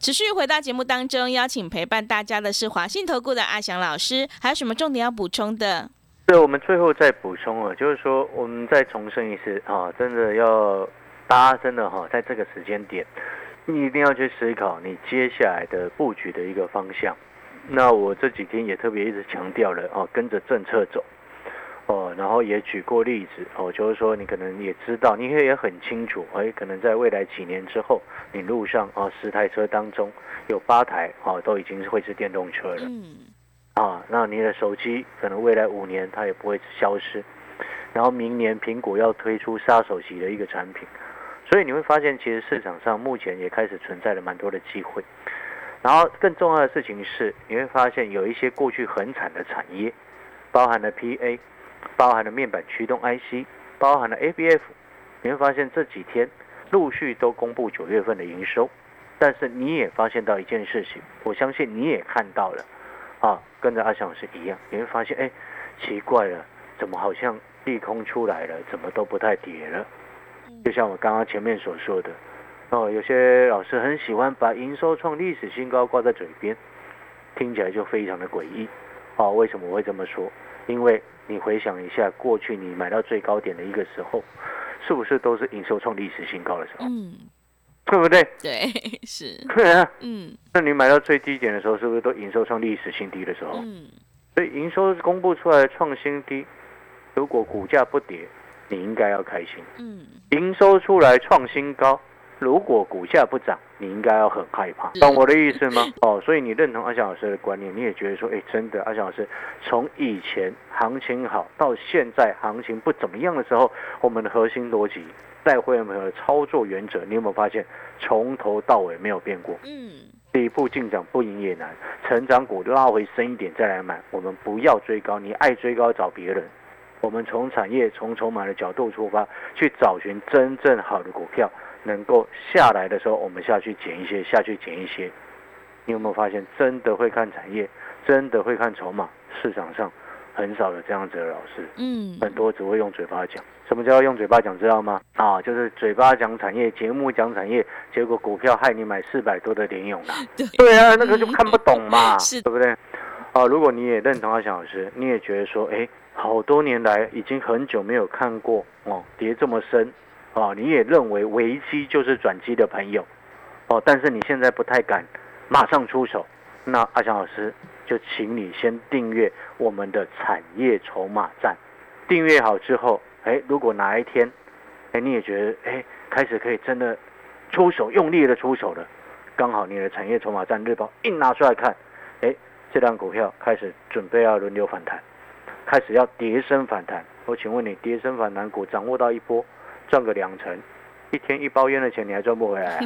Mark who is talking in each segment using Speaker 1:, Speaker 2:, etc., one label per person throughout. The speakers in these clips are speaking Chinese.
Speaker 1: 持续回到节目当中，邀请陪伴大家的是华信投顾的阿翔老师，还有什么重点要补充的？
Speaker 2: 对，我们最后再补充啊，就是说我们再重申一次啊，真的要大家真的哈，在这个时间点，你一定要去思考你接下来的布局的一个方向。那我这几天也特别一直强调了啊，跟着政策走。哦，然后也举过例子哦，就是说你可能也知道，你也也很清楚，哎，可能在未来几年之后，你路上啊十台车当中有八台啊都已经会是电动车了，嗯，啊，那你的手机可能未来五年它也不会消失，然后明年苹果要推出杀手级的一个产品，所以你会发现其实市场上目前也开始存在了蛮多的机会，然后更重要的事情是，你会发现有一些过去很惨的产业，包含了 PA。包含了面板驱动 IC，包含了 ABF，你会发现这几天陆续都公布九月份的营收，但是你也发现到一件事情，我相信你也看到了，啊，跟着阿翔老师一样，你会发现，哎，奇怪了，怎么好像利空出来了，怎么都不太跌了？就像我刚刚前面所说的，哦，有些老师很喜欢把营收创历史新高挂在嘴边，听起来就非常的诡异，哦，为什么我会这么说？因为你回想一下，过去你买到最高点的一个时候，是不是都是营收创历史新高的时候？嗯，对不对？
Speaker 1: 对，是。
Speaker 2: 对啊，嗯。那你买到最低点的时候，是不是都营收创历史新低的时候？嗯。所以营收公布出来创新低，如果股价不跌，你应该要开心。嗯。营收出来创新高。如果股价不涨，你应该要很害怕，懂我的意思吗？哦，所以你认同阿翔老师的观念，你也觉得说，哎，真的，阿翔老师从以前行情好到现在行情不怎么样的时候，我们的核心逻辑、带会员朋友的操作原则，你有没有发现从头到尾没有变过？嗯，底部进涨不赢也难，成长股拉回深一点再来买，我们不要追高，你爱追高找别人。我们从产业、从筹码的角度出发，去找寻真正好的股票。能够下来的时候，我们下去捡一些，下去捡一些。你有没有发现，真的会看产业，真的会看筹码？市场上很少有这样子的老师，嗯，很多只会用嘴巴讲。什么叫用嘴巴讲？知道吗？啊，就是嘴巴讲产业，节目讲产业，结果股票害你买四百多的联勇啊。对啊，那个就看不懂嘛，对不对？啊，如果你也认同阿翔老师，你也觉得说，哎，好多年来已经很久没有看过哦，跌这么深。哦，你也认为危机就是转机的朋友，哦，但是你现在不太敢马上出手，那阿翔老师就请你先订阅我们的产业筹码站，订阅好之后，哎，如果哪一天，哎，你也觉得哎，开始可以真的出手，用力的出手了，刚好你的产业筹码站日报一拿出来看，哎，这张股票开始准备要轮流反弹，开始要跌升反弹，我请问你，跌升反弹股掌握到一波？赚个两成，一天一包烟的钱你还赚不回来？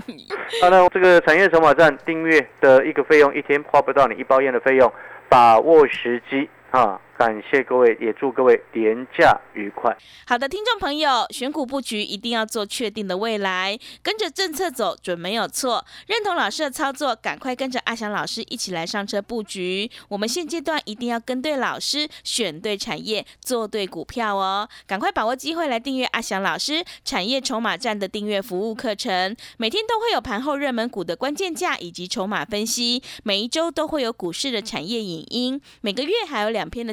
Speaker 2: 好，那这个产业筹码站订阅的一个费用，一天花不到你一包烟的费用，把握时机啊！感谢各位，也祝各位廉价愉快。
Speaker 1: 好的，听众朋友，选股布局一定要做确定的未来，跟着政策走准没有错。认同老师的操作，赶快跟着阿翔老师一起来上车布局。我们现阶段一定要跟对老师，选对产业，做对股票哦。赶快把握机会来订阅阿翔老师产业筹码站的订阅服务课程，每天都会有盘后热门股的关键价以及筹码分析，每一周都会有股市的产业影音，每个月还有两篇的。